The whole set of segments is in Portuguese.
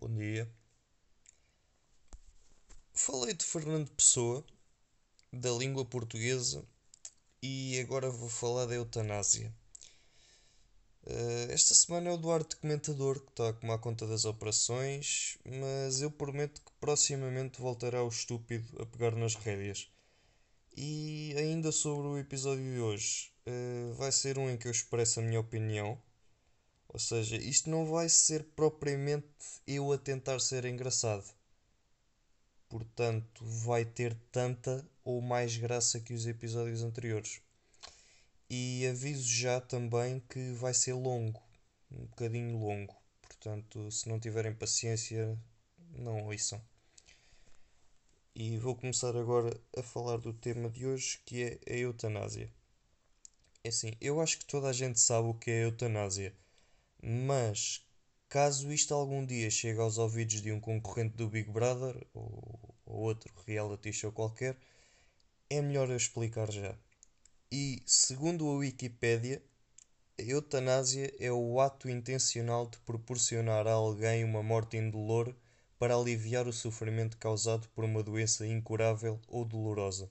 Bom dia. Falei de Fernando Pessoa, da língua portuguesa, e agora vou falar da eutanásia. Uh, esta semana é o Duarte Comentador que está a tomar conta das operações, mas eu prometo que proximamente voltará o estúpido a pegar nas rédeas. E ainda sobre o episódio de hoje, uh, vai ser um em que eu expresso a minha opinião ou seja, isto não vai ser propriamente eu a tentar ser engraçado. Portanto, vai ter tanta ou mais graça que os episódios anteriores. E aviso já também que vai ser longo, um bocadinho longo. Portanto, se não tiverem paciência, não ouçam. E vou começar agora a falar do tema de hoje, que é a eutanásia. É assim, eu acho que toda a gente sabe o que é a eutanásia mas caso isto algum dia chegue aos ouvidos de um concorrente do Big Brother ou, ou outro reality show qualquer, é melhor eu explicar já. E segundo a Wikipédia, a eutanásia é o ato intencional de proporcionar a alguém uma morte indolor para aliviar o sofrimento causado por uma doença incurável ou dolorosa.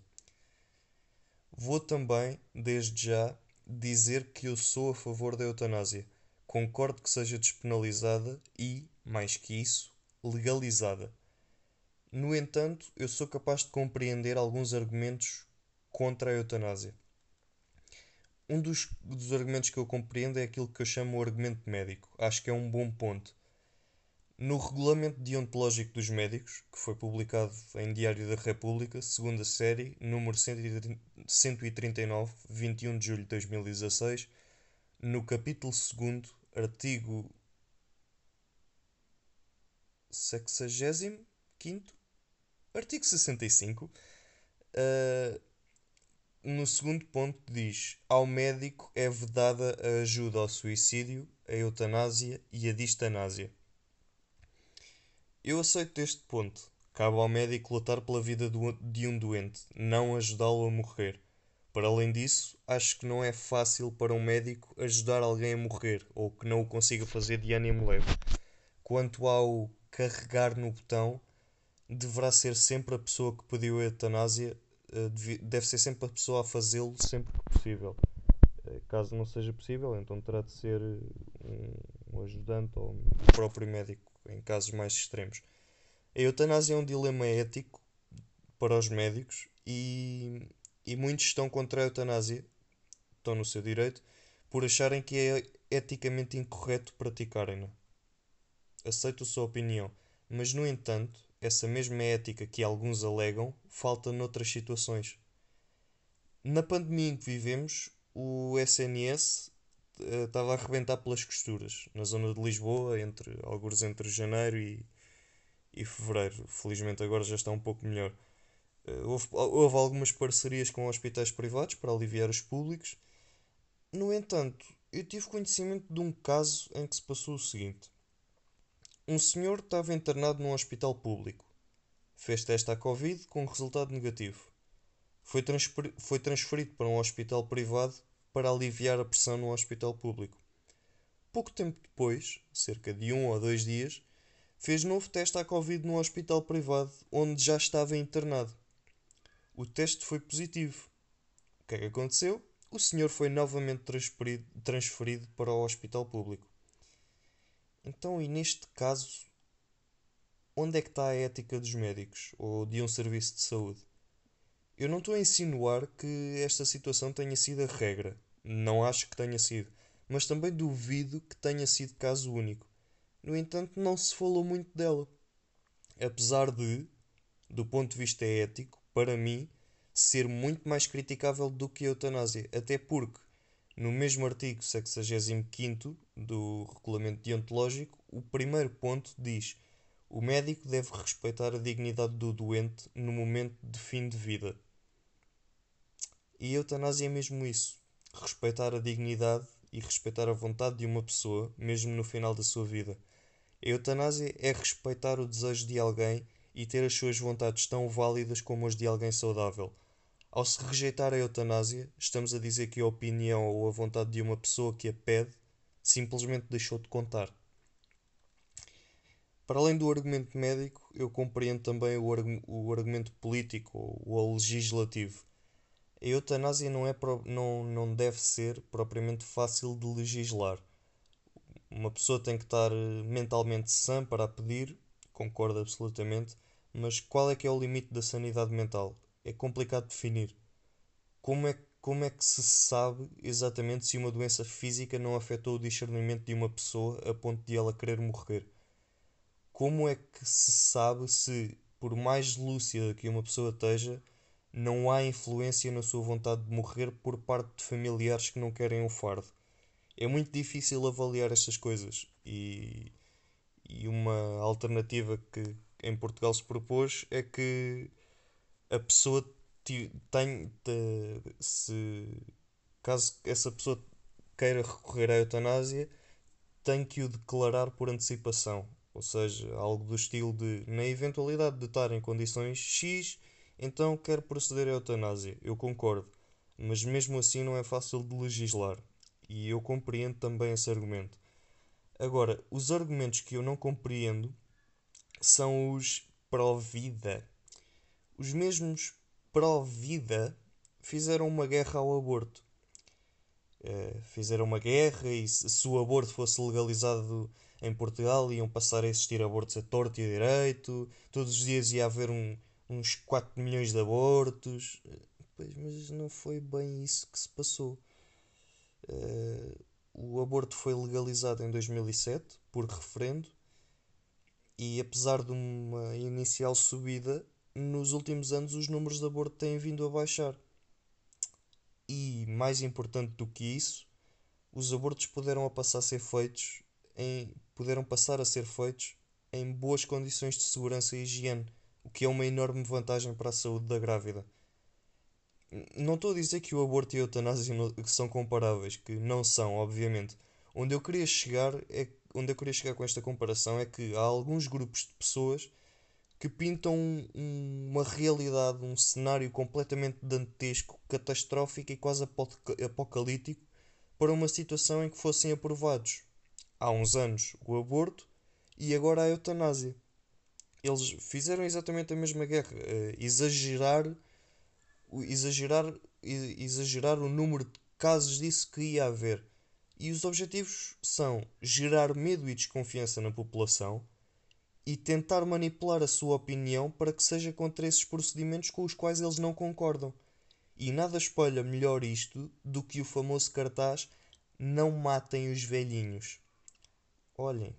Vou também, desde já, dizer que eu sou a favor da eutanásia concordo que seja despenalizada e, mais que isso, legalizada. No entanto, eu sou capaz de compreender alguns argumentos contra a eutanásia. Um dos, dos argumentos que eu compreendo é aquilo que eu chamo o argumento médico. Acho que é um bom ponto. No Regulamento Deontológico dos Médicos, que foi publicado em Diário da República, segunda série, número 139, 21 de julho de 2016, no capítulo 2 artigo 65 artigo 65 uh, ah, no segundo ponto diz ao médico é vedada a ajuda ao suicídio a eutanásia e a distanásia. Eu aceito este ponto. Cabe ao médico lutar pela vida de um doente não ajudá-lo a morrer para além disso, acho que não é fácil para um médico ajudar alguém a morrer ou que não o consiga fazer de ânimo leve. Quanto ao carregar no botão, deverá ser sempre a pessoa que pediu a eutanásia, eh, deve ser sempre a pessoa a fazê-lo sempre que possível. Eh, caso não seja possível, então terá de ser um ajudante ou o próprio médico, em casos mais extremos. A eutanásia é um dilema ético para os médicos e e muitos estão contra a eutanásia, estão no seu direito, por acharem que é eticamente incorreto praticarem-na. Aceito a sua opinião, mas no entanto, essa mesma ética que alguns alegam falta noutras situações. Na pandemia em que vivemos, o SNS uh, estava a arrebentar pelas costuras, na zona de Lisboa, entre alguns entre janeiro e, e fevereiro. Felizmente agora já está um pouco melhor. Eh, houve, houve algumas parcerias com hospitais privados para aliviar os públicos. No entanto, eu tive conhecimento de um caso em que se passou o seguinte: um senhor estava internado num hospital público. Fez teste à Covid com resultado negativo. Foi, foi transferido para um hospital privado para aliviar a pressão no hospital público. Pouco tempo depois, cerca de um ou dois dias, fez novo teste à Covid no hospital privado onde já estava internado. O teste foi positivo. O que é que aconteceu? O senhor foi novamente transferido, transferido para o hospital público. Então, e neste caso, onde é que está a ética dos médicos ou de um serviço de saúde? Eu não estou a insinuar que esta situação tenha sido a regra. Não acho que tenha sido. Mas também duvido que tenha sido caso único. No entanto, não se falou muito dela. Apesar de, do ponto de vista ético, para mim, ser muito mais criticável do que a eutanásia. Até porque, no mesmo artigo 65 do Regulamento Deontológico, o primeiro ponto diz: o médico deve respeitar a dignidade do doente no momento de fim de vida. E a eutanásia é mesmo isso: respeitar a dignidade e respeitar a vontade de uma pessoa, mesmo no final da sua vida. A eutanásia é respeitar o desejo de alguém e ter as suas vontades tão válidas como as de alguém saudável. Ao se rejeitar a eutanásia, estamos a dizer que a opinião ou a vontade de uma pessoa que a pede simplesmente deixou de contar. Para além do argumento médico, eu compreendo também o, argu o argumento político ou, legislativo. A eutanásia não, é não, não deve ser propriamente fácil de legislar. Uma pessoa tem que estar eh, mentalmente sã para a pedir, concordo absolutamente, mas qual é que é o limite da sanidade mental? É complicado definir. Como é, como é que se sabe exatamente se uma doença física não afetou o discernimento de uma pessoa a ponto de ela querer morrer? como é que se sabe se, por mais lúcida que uma pessoa esteja, não há influência na sua vontade de morrer por parte de familiares que não querem o fardo? É muito difícil avaliar estas coisas e, e uma alternativa que em Portugal se propôs é que a pessoa tem se caso essa pessoa queira recorrer à eutanásia tem que o declarar por antecipação ou seja, algo do estilo de, na eventualidade de estar em condições X, então quero proceder à eutanásia. Eu concordo, mas mesmo assim não é fácil de legislar. E eu compreendo também esse argumento. Agora, os argumentos que eu não compreendo são os pró-vida. Os mesmos pró-vida fizeram uma guerra ao aborto. Uh, fizeram uma guerra e se o aborto fosse legalizado em Portugal iam passar a existir abortos a torto e a direito, todos os dias ia haver um, uns 4 milhões de abortos. Pois, mas não foi bem isso que se passou. Uh, o aborto foi legalizado em 2007 por referendo e apesar de uma inicial subida, nos últimos anos os números de aborto têm vindo a baixar. E mais importante do que isso, os abortos puderam passar a ser feitos em, puderam passar a ser feitos em boas condições de segurança e higiene, o que é uma enorme vantagem para a saúde da grávida. Não estou a dizer que o aborto e a eutanásia são comparáveis, que não são, obviamente. Onde eu queria chegar é onde eu queria chegar com esta comparação é que há alguns grupos de pessoas que pintam um, uma realidade, um cenário completamente dantesco, catastrófico e quase apocalíptico para uma situação em que fossem aprovados há uns anos o aborto e agora a eutanásia. Eles fizeram exatamente a mesma guerra, uh, exagerar, exagerar, exagerar o número de casos disso que ia haver. E os objetivos são gerar medo e desconfiança na população e tentar manipular a sua opinião para que seja contra esses procedimentos com os quais eles não concordam. E nada espelha melhor isto do que o famoso cartaz Não matem os velhinhos. Olhem,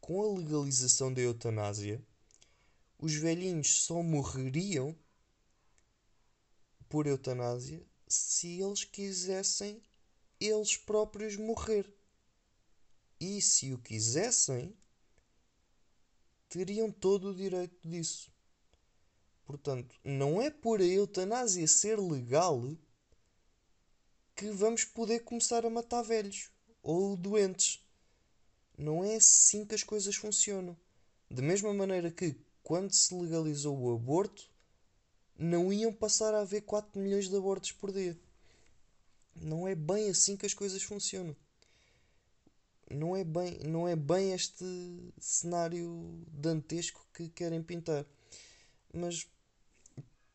com a legalização da eutanásia, os velhinhos só morreriam por eutanásia se eles quisessem eles próprios morrer. E se o quisessem, teriam todo o direito disso. Portanto, não é por a eutanásia ser legal que vamos poder começar a matar velhos ou doentes. Não é assim que as coisas funcionam. Da mesma maneira que, quando se legalizou o aborto, não iam passar a haver 4 milhões de abortos por dia. Não é bem assim que as coisas funcionam. Não é bem, não é bem este cenário dantesco que querem pintar. Mas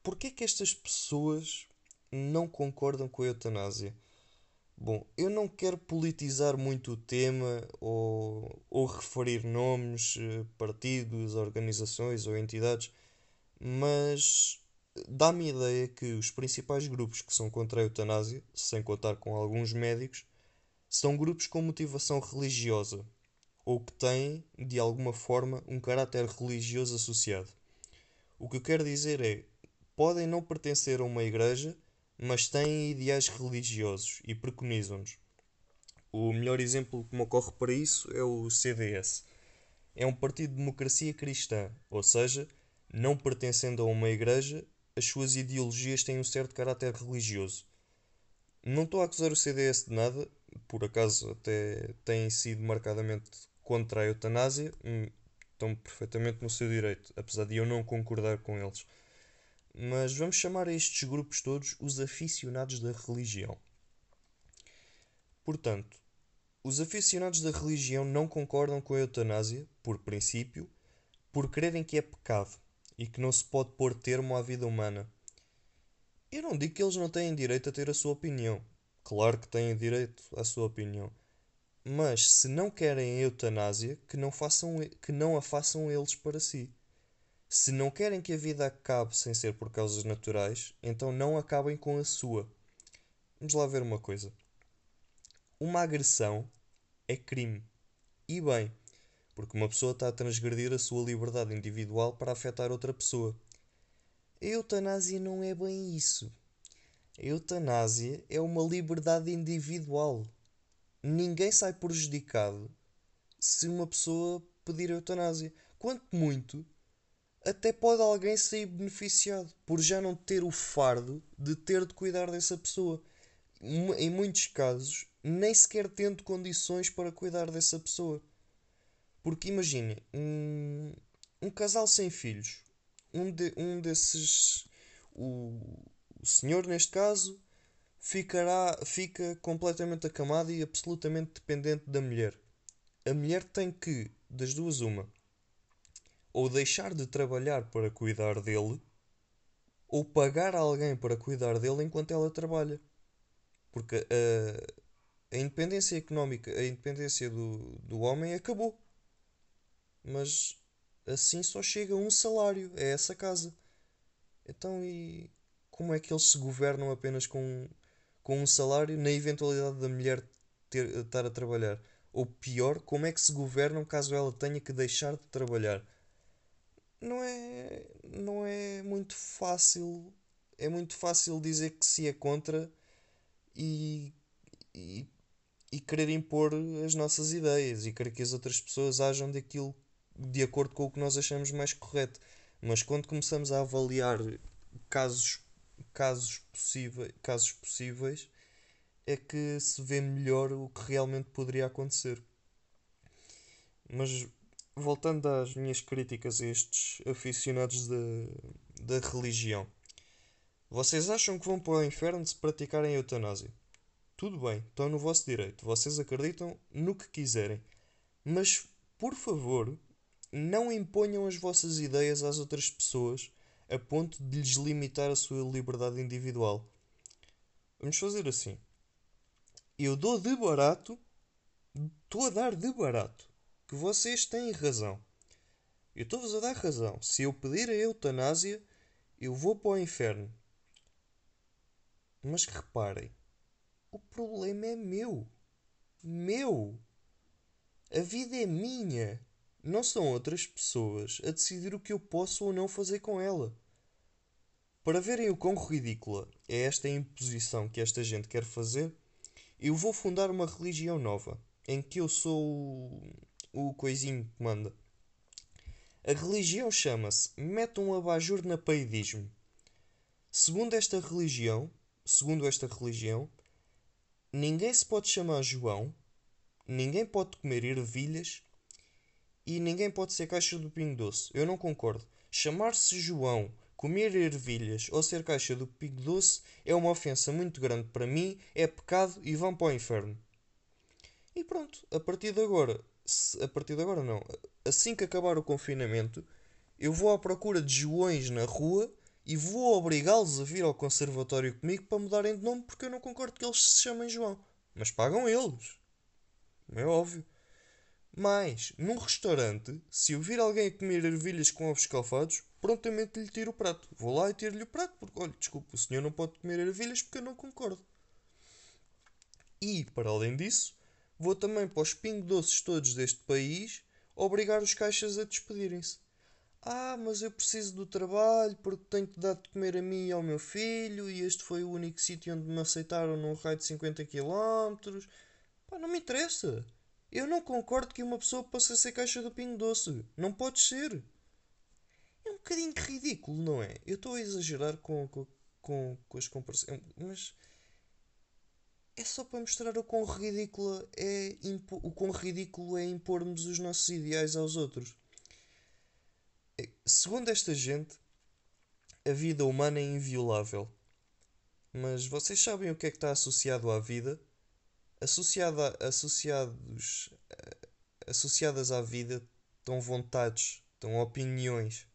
porquê que estas pessoas não concordam com a eutanásia? Bom, eu não quero politizar muito o tema ou, ou referir nomes, eh, partidos, organizações ou entidades, mas dá-me a ideia que os principais grupos que são contra a eutanásia, sem contar com alguns médicos, são grupos com motivação religiosa ou que têm, de alguma forma, um caráter religioso associado. O que eu quero dizer é: podem não pertencer a uma igreja mas têm ideais religiosos e preconizam-nos. O melhor exemplo que me ocorre para isso é o CDS. É um partido de democracia cristã, ou seja, não pertencendo a uma igreja, as suas ideologias têm um certo caráter religioso. Não estou a acusar o CDS de nada, por acaso até têm sido marcadamente contra a eutanásia, hum, estão perfeitamente no seu direito, apesar de eu não concordar com eles mas vamos chamar a estes grupos todos os aficionados da religião. Portanto, Os aficionados da religião não concordam com a eutanásia, por princípio, por crerem que é pecado e que não se pode pôr termo à vida humana. Eu não digo que eles não têm direito a ter a sua opinião. Claro que têm direito à sua opinião. Mas se não querem a eutanásia, que não, façam, que não a façam eles para si. Se não querem que a vida acabe sem ser por causas naturais, então não acabem com a sua. Vamos lá ver uma coisa. Uma agressão é crime. E bem, porque uma pessoa está a transgredir a sua liberdade individual para afetar outra pessoa. A eutanásia não é bem isso. A eutanásia é uma liberdade individual. Ninguém sai prejudicado se uma pessoa pedir eutanásia. Quanto muito, até pode alguém sair beneficiado por já não ter o fardo de ter de cuidar dessa pessoa. Em muitos casos, nem sequer tendo condições para cuidar dessa pessoa. Porque imagine, um, um casal sem filhos, um, de, um desses, o, o senhor neste caso, ficará, fica completamente acamado e absolutamente dependente da mulher. A mulher tem que, das duas, uma, ou deixar de trabalhar para cuidar dele, ou pagar alguém para cuidar dele enquanto ela trabalha. Porque a, a independência económica, a independência do, do homem acabou. Mas assim só chega um salário a essa casa. Então, e como é que eles se governam apenas com, com um salário na eventualidade da mulher ter, estar a trabalhar? Ou pior, como é que se governam caso ela tenha que deixar de trabalhar? não é, não é muito fácil. É muito fácil dizer que se é contra e, e, e querer impor as nossas ideias e querer que as outras pessoas ajam daquilo de acordo com o que nós achamos mais correto. Mas quando começamos a avaliar casos, casos, possíveis, casos possíveis, é que se vê melhor o que realmente poderia acontecer. Mas voltando às minhas críticas a estes aficionados da, da religião. Vocês acham que vão para o inferno se praticarem eutanásia? Tudo bem, estão no vosso direito. Vocês acreditam no que quiserem. Mas, por favor, não imponham as vossas ideias às outras pessoas a ponto de lhes limitar a sua liberdade individual. Vamos fazer assim. Eu dou de barato, estou a dar de barato que vocês têm razão. Eu estou-vos a dar razão. Se eu pedir a eutanásia, eu vou para o inferno. Mas reparem, o problema é meu. Meu. A vida é minha. Não são outras pessoas a decidir o que eu posso ou não fazer com ela. Para verem o quão ridícula é esta imposição que esta gente quer fazer, eu vou fundar uma religião nova, em que eu sou o coisinho que manda. A religião chama-se Mete um abajur na paidismo. Segundo esta religião, segundo esta religião, ninguém se pode chamar João, ninguém pode comer ervilhas e ninguém pode ser caixa do Pingo Doce. Eu não concordo. Chamar-se João, comer ervilhas ou ser caixa do Pingo Doce é uma ofensa muito grande para mim, é pecado e vão para o inferno. E pronto, a partir de agora, a partir de agora não. Assim que acabar o confinamento, eu vou à procura de Joões na rua e vou obrigá-los a vir ao conservatório comigo para mudarem de nome porque eu não concordo que eles se chamem João. Mas pagam eles. É óbvio. Mas, num restaurante, se eu vir alguém a comer ervilhas com ovos escalfados, prontamente lhe tiro o prato. Vou lá e tiro-lhe o prato, porque, olha, desculpe, o senhor não pode comer ervilhas porque eu não concordo. E, para além disso, Vou também para os pingo doces todos deste país obrigar os caixas a despedirem-se. Ah, mas eu preciso do trabalho porque tenho que dar de comer a mim e ao meu filho e este foi o único sítio onde me aceitaram num raio de 50 km. Pá, não me interessa. Eu não concordo que uma pessoa possa ser caixa do pingo doce. Não pode ser. É um bocadinho ridículo, não é? Eu estou a exagerar com, com, com, com as comparações. Mas é só para mostrar o quão ridículo é, o quão ridículo é impormos os nossos ideais aos outros. É, segundo esta gente, a vida humana é inviolável. Mas vocês sabem o que é que está associado à vida? Associada, associados, associadas à vida estão vontades, estão opiniões.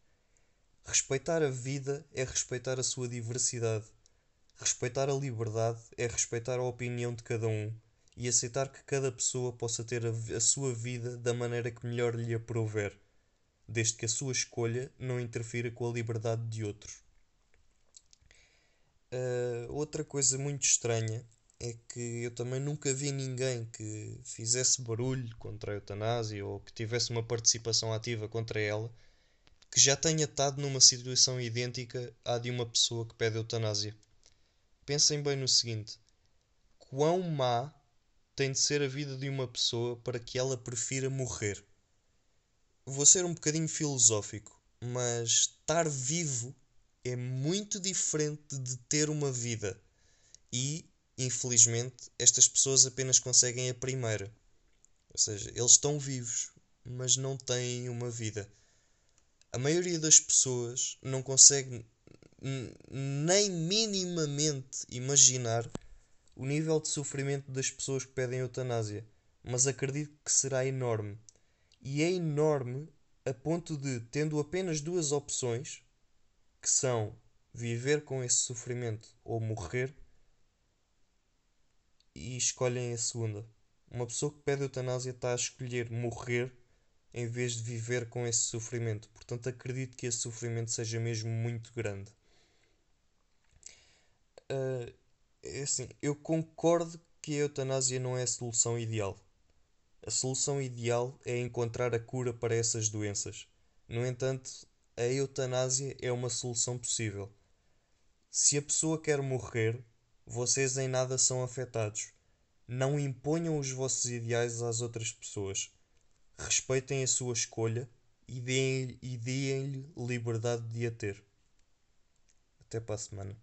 Respeitar a vida é respeitar a sua diversidade. Respeitar a liberdade é respeitar a opinião de cada um e aceitar que cada pessoa possa ter a, a sua vida da maneira que melhor lhe aprouver, desde que a sua escolha não interfira com a liberdade de outros. Uh, outra coisa muito estranha é que eu também nunca vi ninguém que fizesse barulho contra a eutanásia ou que tivesse uma participação ativa contra ela que já tenha estado numa situação idêntica à de uma pessoa que pede eutanásia. Pensem bem no seguinte: quão má tem de ser a vida de uma pessoa para que ela prefira morrer? Vou ser um bocadinho filosófico, mas estar vivo é muito diferente de ter uma vida. E, infelizmente, estas pessoas apenas conseguem a primeira. Ou seja, eles estão vivos, mas não têm uma vida. A maioria das pessoas não consegue nem minimamente imaginar o nível de sofrimento das pessoas que pedem eutanásia, mas acredito que será enorme. E é enorme a ponto de, tendo apenas duas opções, que são viver com esse sofrimento ou morrer, e escolhem a segunda. Uma pessoa que pede eutanásia está a escolher morrer em vez de viver com esse sofrimento. Portanto, acredito que esse sofrimento seja mesmo muito grande. Uh, assim, eu concordo que a eutanásia não é a solução ideal. A solução ideal é encontrar a cura para essas doenças. No entanto, a eutanásia é uma solução possível. Se a pessoa quer morrer, vocês em nada são afetados. Não imponham os vossos ideais às outras pessoas. Respeitem a sua escolha e deem-lhe deem liberdade de a ter. Até para a semana.